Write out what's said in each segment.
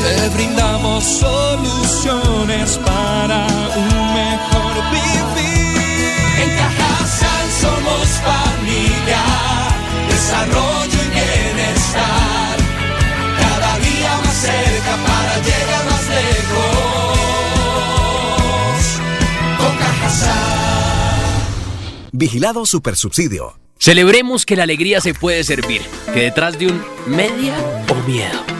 Te brindamos soluciones para un mejor vivir. En Cajasal somos familia, desarrollo y bienestar. Cada día más cerca para llegar más lejos. Con Cajasal. Vigilado Supersubsidio. Celebremos que la alegría se puede servir, que detrás de un media o miedo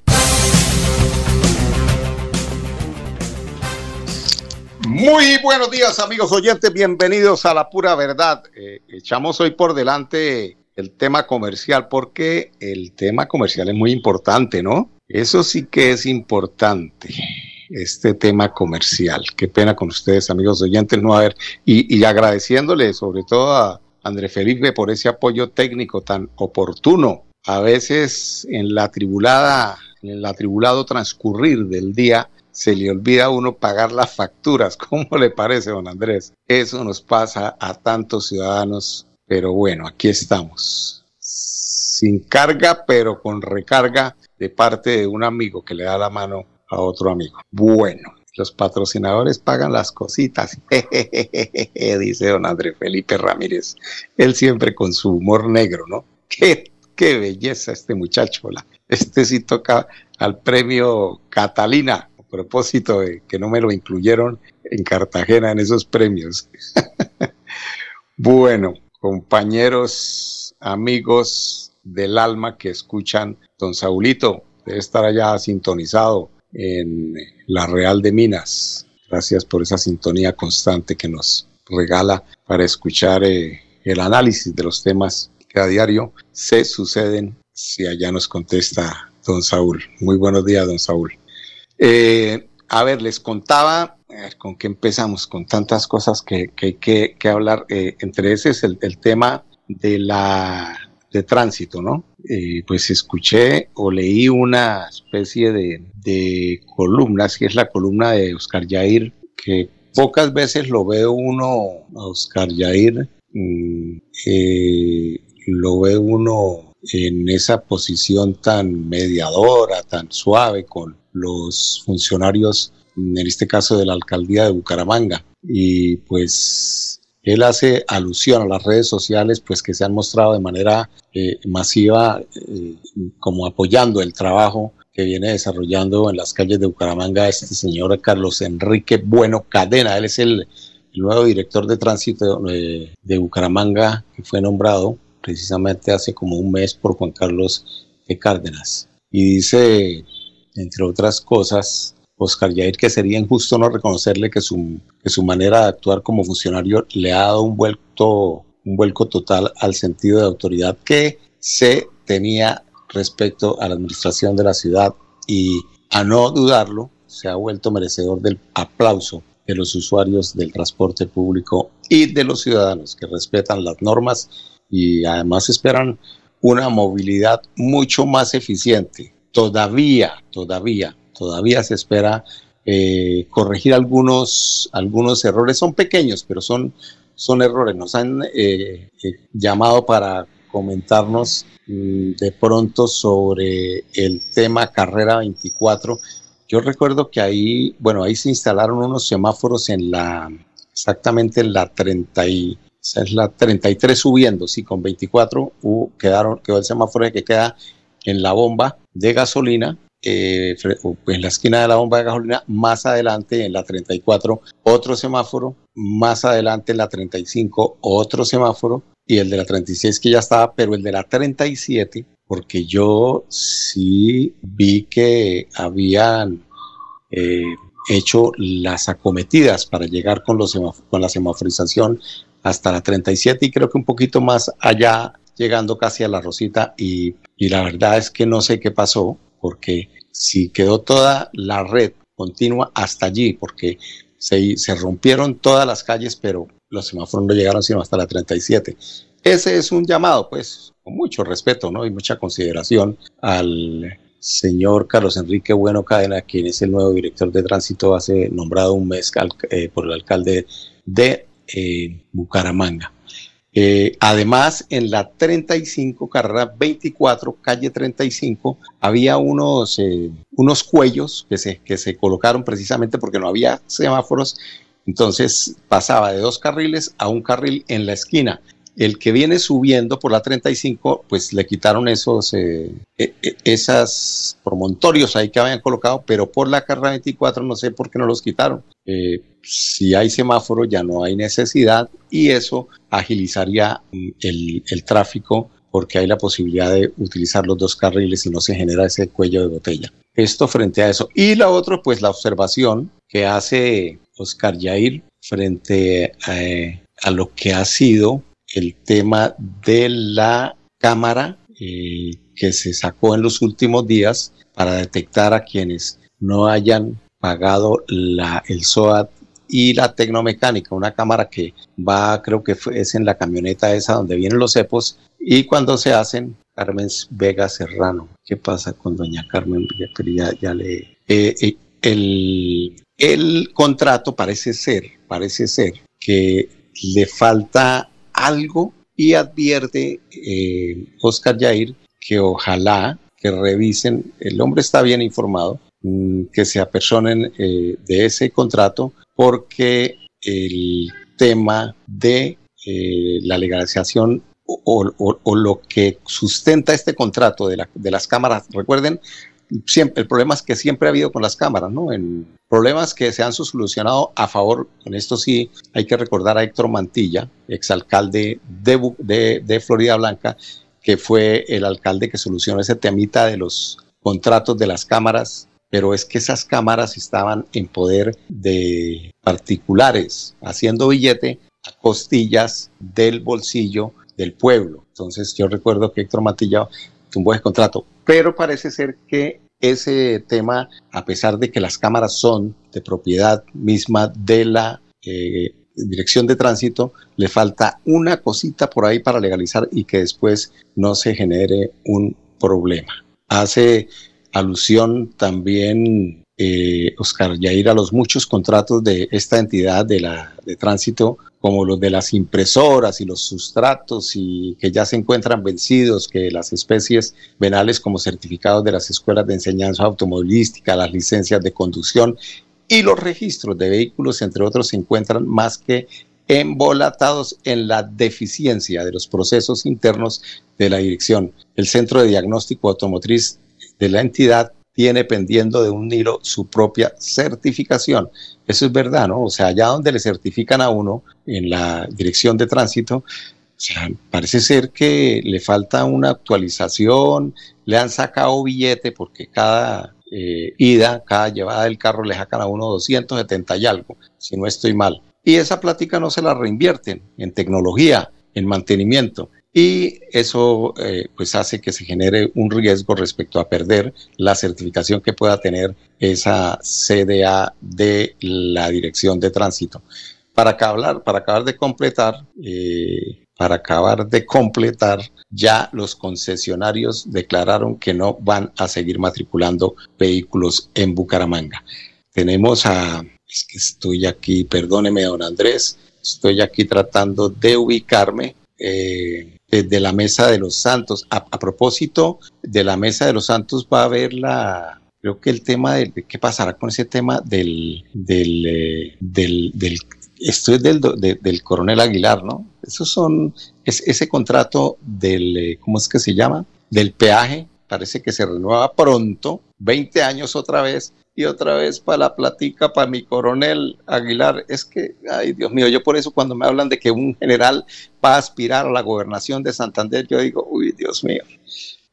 Muy buenos días amigos oyentes, bienvenidos a la pura verdad. Eh, echamos hoy por delante el tema comercial porque el tema comercial es muy importante, ¿no? Eso sí que es importante, este tema comercial. Qué pena con ustedes amigos oyentes no haber y, agradeciéndole sobre todo a André Felipe por ese apoyo técnico tan oportuno. A veces en la tribulada, en el atribulado transcurrir del día, se le olvida a uno pagar las facturas. ¿Cómo le parece, don Andrés? Eso nos pasa a tantos ciudadanos, pero bueno, aquí estamos. Sin carga, pero con recarga de parte de un amigo que le da la mano a otro amigo. Bueno, los patrocinadores pagan las cositas, dice don Andrés Felipe Ramírez. Él siempre con su humor negro, ¿no? Qué, qué belleza este muchacho. Este sí toca al premio Catalina propósito de que no me lo incluyeron en Cartagena en esos premios. bueno, compañeros, amigos del alma que escuchan, don Saulito debe estar allá sintonizado en la Real de Minas. Gracias por esa sintonía constante que nos regala para escuchar eh, el análisis de los temas que a diario se suceden si allá nos contesta don Saúl. Muy buenos días, don Saúl. Eh, a ver, les contaba, con qué empezamos, con tantas cosas que, hay que, hablar. Eh, entre ese es el, tema de la de tránsito, ¿no? Eh, pues escuché o leí una especie de, de columnas, que es la columna de Oscar Yair, que pocas veces lo veo uno, Oscar Yair, mm, lo ve uno en esa posición tan mediadora, tan suave con, los funcionarios, en este caso de la alcaldía de Bucaramanga. Y pues él hace alusión a las redes sociales, pues que se han mostrado de manera eh, masiva eh, como apoyando el trabajo que viene desarrollando en las calles de Bucaramanga este señor Carlos Enrique Bueno Cadena. Él es el, nuevo director de tránsito eh, de Bucaramanga que fue nombrado precisamente hace como un mes por Juan Carlos de Cárdenas. Y dice entre otras cosas, Oscar Yair, que sería injusto no reconocerle que su, que su manera de actuar como funcionario le ha dado un vuelto, un vuelco total al sentido de autoridad que se tenía respecto a la administración de la ciudad y a no dudarlo, se ha vuelto merecedor del aplauso de los usuarios del transporte público y de los ciudadanos que respetan las normas y además esperan una movilidad mucho más eficiente, todavía, todavía, todavía se espera eh, corregir algunos, algunos errores. Son pequeños, pero son, son errores. Nos han eh, eh, llamado para comentarnos mm, de pronto sobre el tema Carrera 24. Yo recuerdo que ahí, bueno, ahí se instalaron unos semáforos en la, exactamente en la 30 y, es la 33 subiendo, sí, con 24 quedaron, quedó el semáforo que queda en la bomba de gasolina, eh, en la esquina de la bomba de gasolina, más adelante en la 34, otro semáforo más adelante en la 35 otro semáforo y el de la 36 que ya estaba, pero el de la 37, porque yo sí vi que habían eh, hecho las acometidas para llegar con, los con la semaforización hasta la 37 y creo que un poquito más allá, llegando casi a la Rosita y, y la verdad es que no sé qué pasó, porque si quedó toda la red continua hasta allí, porque se, se rompieron todas las calles, pero los semáforos no llegaron sino hasta la 37. Ese es un llamado, pues, con mucho respeto ¿no? y mucha consideración al señor Carlos Enrique Bueno Cadena, quien es el nuevo director de tránsito, hace nombrado un mes eh, por el alcalde de eh, Bucaramanga. Eh, además, en la 35, carrera 24, calle 35, había unos, unos cuellos que se, que se colocaron precisamente porque no había semáforos. Entonces pasaba de dos carriles a un carril en la esquina el que viene subiendo por la 35, pues le quitaron esos eh, e, e, promontorios ahí que habían colocado, pero por la carrera 24 no sé por qué no los quitaron. Eh, si hay semáforo ya no hay necesidad y eso agilizaría mm, el, el tráfico porque hay la posibilidad de utilizar los dos carriles y no se genera ese cuello de botella. Esto frente a eso. Y la otra, pues la observación que hace Oscar Yair frente a, eh, a lo que ha sido el tema de la cámara eh, que se sacó en los últimos días para detectar a quienes no hayan pagado la, el SOAT y la tecnomecánica, una cámara que va, creo que es en la camioneta esa donde vienen los cepos, y cuando se hacen, Carmen Vega Serrano, ¿qué pasa con doña Carmen Vega? Ya, le... Eh, eh, el, el contrato parece ser, parece ser que le falta algo y advierte eh, Oscar Jair que ojalá que revisen, el hombre está bien informado, mm, que se apersonen eh, de ese contrato porque el tema de eh, la legalización o, lo que sustenta este contrato de, de las cámaras, recuerden, siempre, el problema es que siempre ha habido con las cámaras, ¿no? En problemas que se han solucionado a favor, en esto sí hay que recordar a Héctor Mantilla, exalcalde de, de, de Florida Blanca, que fue el alcalde que solucionó ese temita de los contratos de las cámaras, pero es que esas cámaras estaban en poder de particulares, haciendo billete a costillas del bolsillo del pueblo. Entonces yo recuerdo que Héctor Mantilla tumbó ese contrato, pero parece ser que ese tema, a pesar de que las cámaras son de propiedad misma de la eh, dirección de tránsito, le falta una cosita por ahí para legalizar y que después no se genere un problema. Hace alusión también eh, Oscar Yair a los muchos contratos de esta entidad de, la, de tránsito como los de las impresoras y los sustratos y que ya se encuentran vencidos, que las especies venales como certificados de las escuelas de enseñanza automovilística, las licencias de conducción y los registros de vehículos, entre otros, se encuentran más que embolatados en la deficiencia de los procesos internos de la dirección. El Centro de Diagnóstico Automotriz de la entidad tiene pendiendo de un hilo su propia certificación. Eso es verdad, ¿no? O sea, allá donde le certifican a uno en la dirección de tránsito, parece ser que le falta una actualización, le han sacado billete porque cada eh, ida, cada llevada del carro le sacan a uno 270 y algo, si no estoy mal. Y esa plática no se la reinvierten en tecnología, en mantenimiento y eso eh, pues hace que se genere un riesgo respecto a perder la certificación que pueda tener esa CDA de la Dirección de Tránsito. Para acabar, para acabar de completar, eh, para acabar de completar, ya los concesionarios declararon que no van a seguir matriculando vehículos en Bucaramanga. Tenemos a, es que estoy aquí, perdóneme, don Andrés, estoy aquí tratando de ubicarme. Eh, de la Mesa de los Santos. A, propósito de la Mesa de los Santos va a haber la, creo que el tema de, qué pasará con ese tema del, del, eh, del, del esto es del, del coronel Aguilar, ¿no? Esos son, es, ese contrato del, eh, ¿cómo es que se llama? Del peaje, parece que se renueva pronto, 20 años otra vez, y otra vez para la platica, para mi coronel Aguilar. Es que, ay Dios mío, yo por eso cuando me hablan de que un general va a aspirar a la gobernación de Santander, yo digo, uy, Dios mío,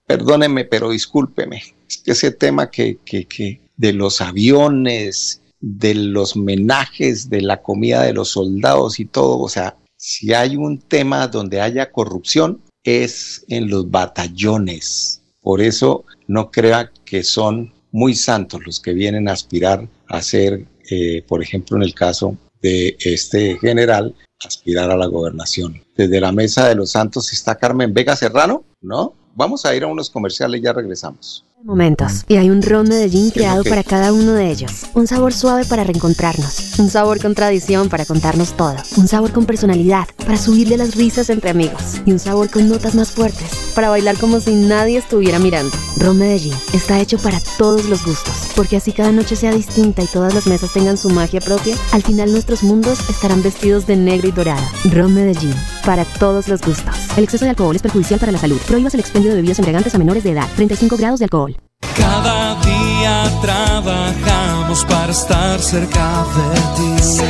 perdóneme, pero discúlpeme. Es que ese tema que, que, que de los aviones, de los menajes, de la comida de los soldados y todo, o sea, si hay un tema donde haya corrupción, es en los batallones. Por eso no crea que son muy santos los que vienen a aspirar a ser, eh, por ejemplo, en el caso de este general, aspirar a la gobernación. Desde la mesa de los santos está Carmen Vega Serrano, ¿no? Vamos a ir a unos comerciales, y ya regresamos momentos. Y hay un ron Medellín creado para cada uno de ellos. Un sabor suave para reencontrarnos. Un sabor con tradición para contarnos todo. Un sabor con personalidad para subirle las risas entre amigos. Y un sabor con notas más fuertes para bailar como si nadie estuviera mirando. Ron Medellín está hecho para todos los gustos. Porque así cada noche sea distinta y todas las mesas tengan su magia propia, al final nuestros mundos estarán vestidos de negro y dorado. Ron Medellín, para todos los gustos. El exceso de alcohol es perjudicial para la salud. Prohíbas el expendio de bebidas embriagantes a menores de edad. 35 grados de alcohol. Cada día trabajamos para estar cerca de ti.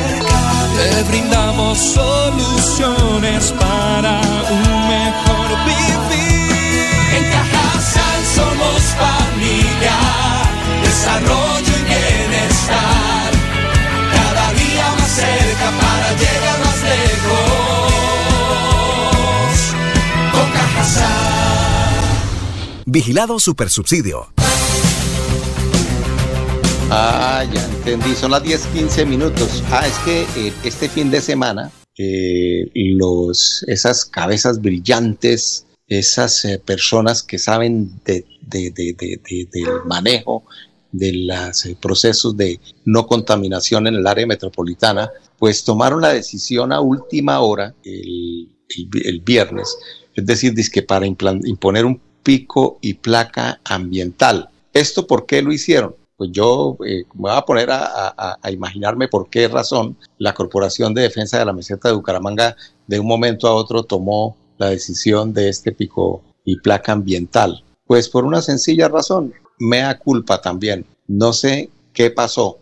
Te brindamos soluciones para un mejor vivir. Vigilado Supersubsidio. Ah, ya entendí, son las 10, 15 minutos. Ah, es que eh, este fin de semana, eh, los, esas cabezas brillantes, esas eh, personas que saben de, de, de, del manejo de los procesos de no contaminación en el área metropolitana, pues tomaron la decisión a última hora el, el, el viernes, es decir, que para imponer un pico y placa ambiental. ¿Esto por qué lo hicieron? pues yo eh, me voy a poner a, imaginarme por qué razón la Corporación de Defensa de la Meseta de Bucaramanga de un momento a otro tomó la decisión de este pico y placa ambiental. Pues por una sencilla razón, mea culpa también. No sé qué pasó,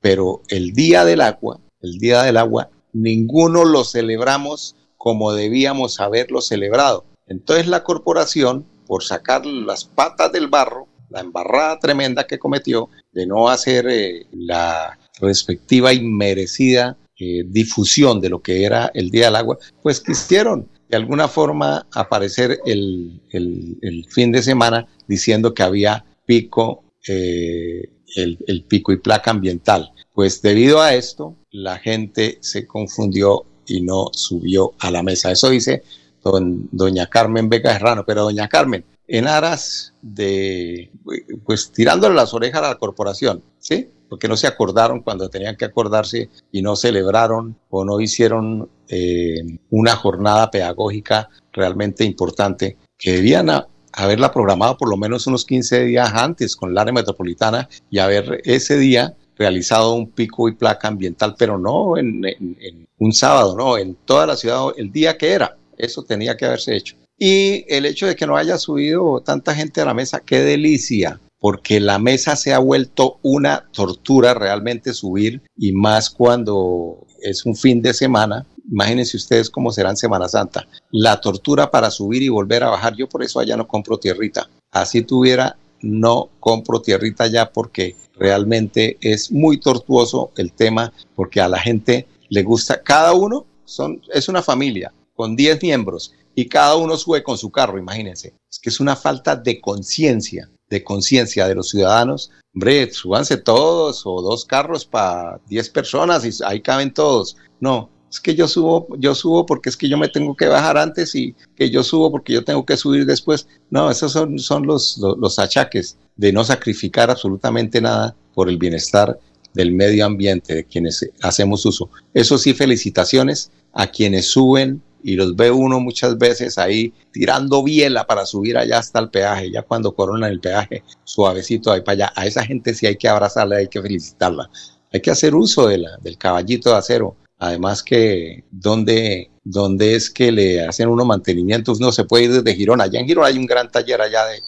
pero el Día del Agua, el Día del Agua, ninguno lo celebramos como debíamos haberlo celebrado. Entonces la corporación, por sacar las patas del barro, la embarrada tremenda que cometió de no hacer eh, la respectiva y merecida eh, difusión de lo que era el Día del Agua, pues quisieron de alguna forma aparecer el, fin de semana diciendo que había pico, eh, el, el pico y placa ambiental. Pues debido a esto, la gente se confundió y no subió a la mesa. Eso dice don, doña Carmen Vega Serrano. Pero doña Carmen, en aras de, pues tirándole las orejas a la corporación, ¿sí? Porque no se acordaron cuando tenían que acordarse y no celebraron o no hicieron eh, una jornada pedagógica realmente importante que debían haberla programado por lo menos unos 15 días antes con el área metropolitana y haber ese día realizado un pico y placa ambiental, pero no en un sábado, no, en toda la ciudad, el día que era. Eso tenía que haberse hecho. Y el hecho de que no haya subido tanta gente a la mesa, qué delicia, porque la mesa se ha vuelto una tortura realmente subir y más cuando es un fin de semana. Imagínense ustedes cómo será en Semana Santa. La tortura para subir y volver a bajar. Yo por eso allá no compro tierrita. Así tuviera, no compro tierrita ya porque realmente es muy tortuoso el tema porque a la gente le gusta. Cada uno son, es una familia con 10 miembros y cada uno sube con su carro, imagínense. Es que es una falta de conciencia, de conciencia de los ciudadanos. Hombre, súbanse todos o dos carros para 10 personas y ahí caben todos. No, es que yo subo, yo subo porque es que yo me tengo que bajar antes y que yo subo porque yo tengo que subir después. No, esos son, son los, los, los achaques de no sacrificar absolutamente nada por el bienestar del medio ambiente de quienes hacemos uso. Eso sí, felicitaciones a quienes suben y los ve uno muchas veces ahí tirando biela para subir allá hasta el peaje, ya cuando coronan el peaje, suavecito ahí para allá. A esa gente sí hay que abrazarla, hay que felicitarla. Hay que hacer uso de la, del caballito de acero. Además que donde, donde es que le hacen uno mantenimiento, uno se puede ir desde Girona. Allá en Girona hay un gran taller allá de,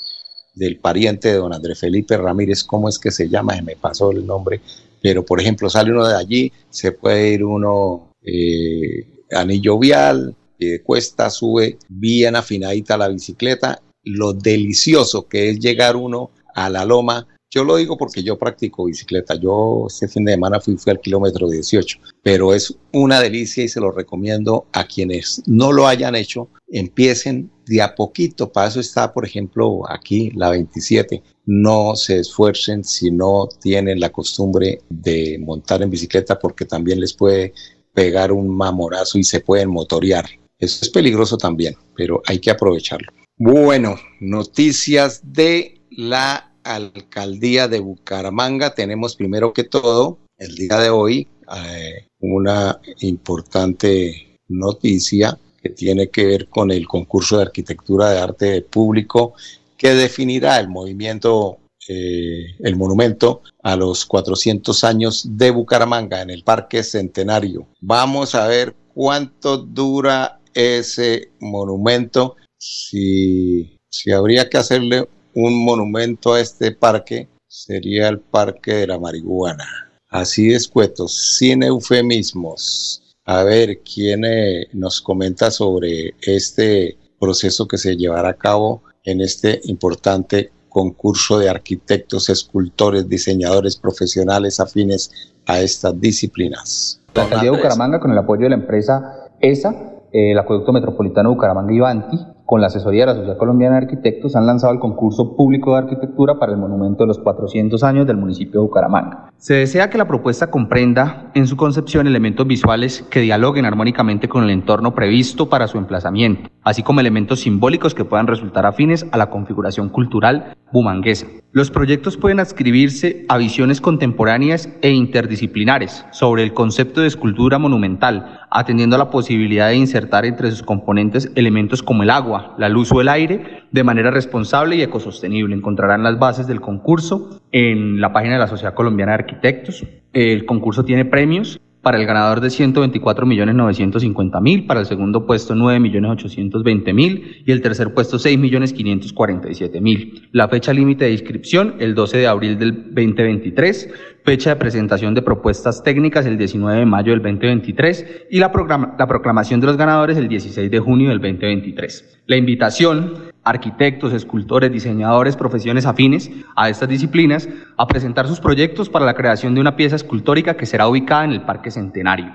del pariente de don Andrés Felipe Ramírez, ¿cómo es que se llama? Se me pasó el nombre, pero por ejemplo sale uno de allí, se puede ir uno eh, anillo vial, de cuesta, sube bien afinadita la bicicleta, lo delicioso que es llegar uno a la loma yo lo digo porque yo practico bicicleta. Yo este fin de semana fui, fui al kilómetro 18, pero es una delicia y se lo recomiendo a quienes no lo hayan hecho. Empiecen de a poquito. Para eso está, por ejemplo, aquí la 27. No se esfuercen si no tienen la costumbre de montar en bicicleta porque también les puede pegar un mamorazo y se pueden motorear. Eso es peligroso también, pero hay que aprovecharlo. Bueno, noticias de la alcaldía de Bucaramanga tenemos primero que todo el día de hoy eh, una importante noticia que tiene que ver con el concurso de arquitectura de arte público que definirá el movimiento, eh, el monumento a los 400 años de Bucaramanga en el Parque Centenario. Vamos a ver cuánto dura ese monumento, si, si habría que hacerle un monumento a este parque sería el Parque de la Marihuana. Así es, Cuetos, sin eufemismos. A ver, ¿quién eh, nos comenta sobre este proceso que se llevará a cabo en este importante concurso de arquitectos, escultores, diseñadores profesionales afines a estas disciplinas? La alcaldía de Bucaramanga, con el apoyo de la empresa ESA, el Acueducto Metropolitano Bucaramanga y Banti, con la asesoría de la Sociedad Colombiana de Arquitectos, han lanzado el concurso público de arquitectura para el monumento de los 400 años del municipio de Bucaramanga. Se desea que la propuesta comprenda en su concepción elementos visuales que dialoguen armónicamente con el entorno previsto para su emplazamiento, así como elementos simbólicos que puedan resultar afines a la configuración cultural bumanguesa. Los proyectos pueden adscribirse a visiones contemporáneas e interdisciplinares sobre el concepto de escultura monumental, atendiendo a la posibilidad de insertar entre sus componentes elementos como el agua, la luz o el aire de manera responsable y ecosostenible. Encontrarán las bases del concurso en la página de la Sociedad Colombiana de Arquitectos. El concurso tiene premios para el ganador de 124.950.000, para el segundo puesto 9.820.000 y el tercer puesto 6.547.000. La fecha límite de inscripción el 12 de abril del 2023, fecha de presentación de propuestas técnicas el 19 de mayo del 2023 y la, la proclamación de los ganadores el 16 de junio del 2023. La invitación arquitectos, escultores, diseñadores, profesiones afines a estas disciplinas a presentar sus proyectos para la creación de una pieza escultórica que será ubicada en el Parque Centenario.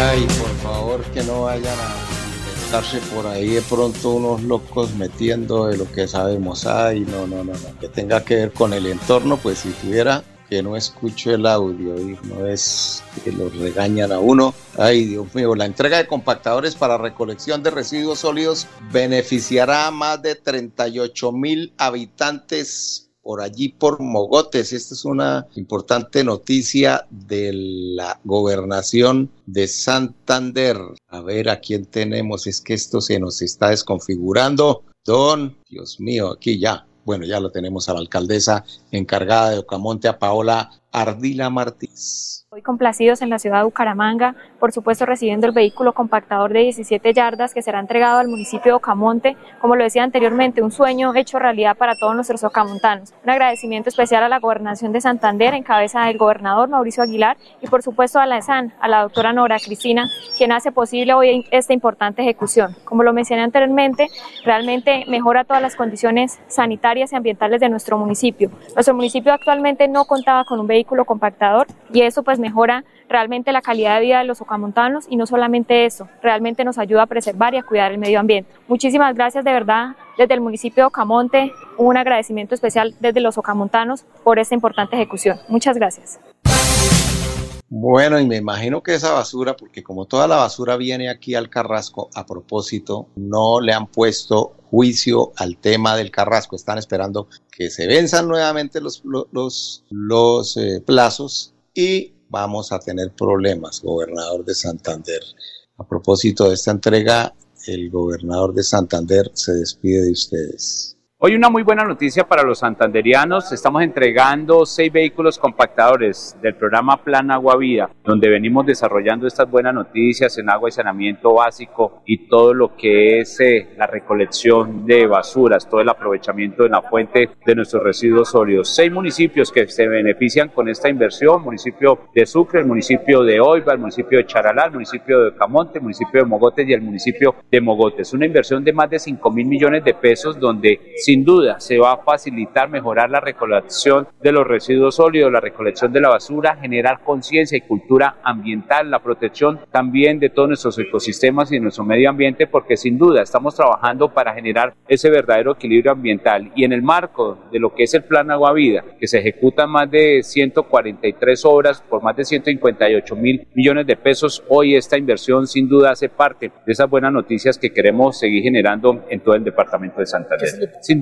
Ay, por favor, que no vayan a inventarse por ahí de pronto unos locos metiendo de lo que sabemos. Ay, no, no, no, no. Que tenga que ver con el entorno, pues si tuviera que no escucho el audio y no es que los regañan a uno. Ay, Dios mío, la entrega de compactadores para recolección de residuos sólidos beneficiará a más de 38 mil habitantes por allí por Mogotes. Esta es una importante noticia de la gobernación de Santander. A ver a quién tenemos. Es que esto se nos está desconfigurando. Don, Dios mío, aquí ya bueno, ya lo tenemos a la alcaldesa encargada de Ocamonte, a Paola Ardila Martínez. Hoy complacidos en la ciudad de Bucaramanga, por supuesto recibiendo el vehículo compactador de 17 yardas que será entregado al municipio de Ocamonte, como lo decía anteriormente, un sueño hecho realidad para todos nuestros ocamontanos. Un agradecimiento especial a la gobernación de Santander en cabeza del gobernador Mauricio Aguilar y por supuesto a la ESAN, a la doctora Nora Cristina, quien hace posible hoy esta importante ejecución. Como lo mencioné anteriormente, realmente mejora todas las condiciones sanitarias y ambientales de nuestro municipio. Nuestro municipio actualmente no contaba con un vehículo compactador y eso pues mejora realmente la calidad de vida de los ocamontanos y no solamente eso, realmente nos ayuda a preservar y a cuidar el medio ambiente. Muchísimas gracias de verdad desde el municipio de Ocamonte, un agradecimiento especial desde los ocamontanos por esta importante ejecución. Muchas gracias. Bueno, y me imagino que esa basura, porque como toda la basura viene aquí al Carrasco, a propósito, no le han puesto juicio al tema del Carrasco. Están esperando que se venzan nuevamente los, los, los, eh, plazos y vamos a tener problemas, gobernador de Santander. A propósito de esta entrega, el gobernador de Santander se despide de ustedes. Hoy una muy buena noticia para los santanderianos. Estamos entregando seis vehículos compactadores del programa Plan Agua Vida, donde venimos desarrollando estas buenas noticias en agua y saneamiento básico y todo lo que es eh, la recolección de basuras, todo el aprovechamiento de la fuente de nuestros residuos sólidos. Seis municipios que se benefician con esta inversión, municipio de Sucre, el municipio de Oiva, el municipio de Charalá, el municipio de Camonte, el municipio de Mogotes y el municipio de Mogotes. Una inversión de más de 5 mil millones de pesos donde sin duda se va a facilitar mejorar la recolección de los residuos sólidos, la recolección de la basura, generar conciencia y cultura ambiental, la protección también de todos nuestros ecosistemas y de nuestro medio ambiente, porque sin duda estamos trabajando para generar ese verdadero equilibrio ambiental. Y en el marco de lo que es el Plan Agua Vida, que se ejecuta más de 143 obras por más de 158 mil millones de pesos, hoy esta inversión sin duda hace parte de esas buenas noticias que queremos seguir generando en todo el departamento de Santander. Sin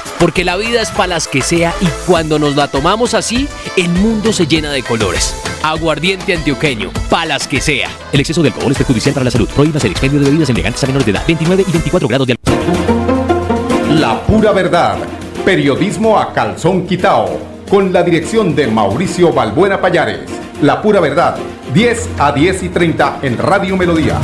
Porque la vida es para las que sea y cuando nos la tomamos así, el mundo se llena de colores. Aguardiente antioqueño, palas que sea. El exceso de alcohol es perjudicial para la salud. Prohíbas el expendio de bebidas embriagantes a menores de edad. 29 y 24 grados de alcohol. La pura verdad. Periodismo a calzón quitao. Con la dirección de Mauricio Balbuena Payares. La pura verdad. 10 a 10 y 30 en Radio Melodía.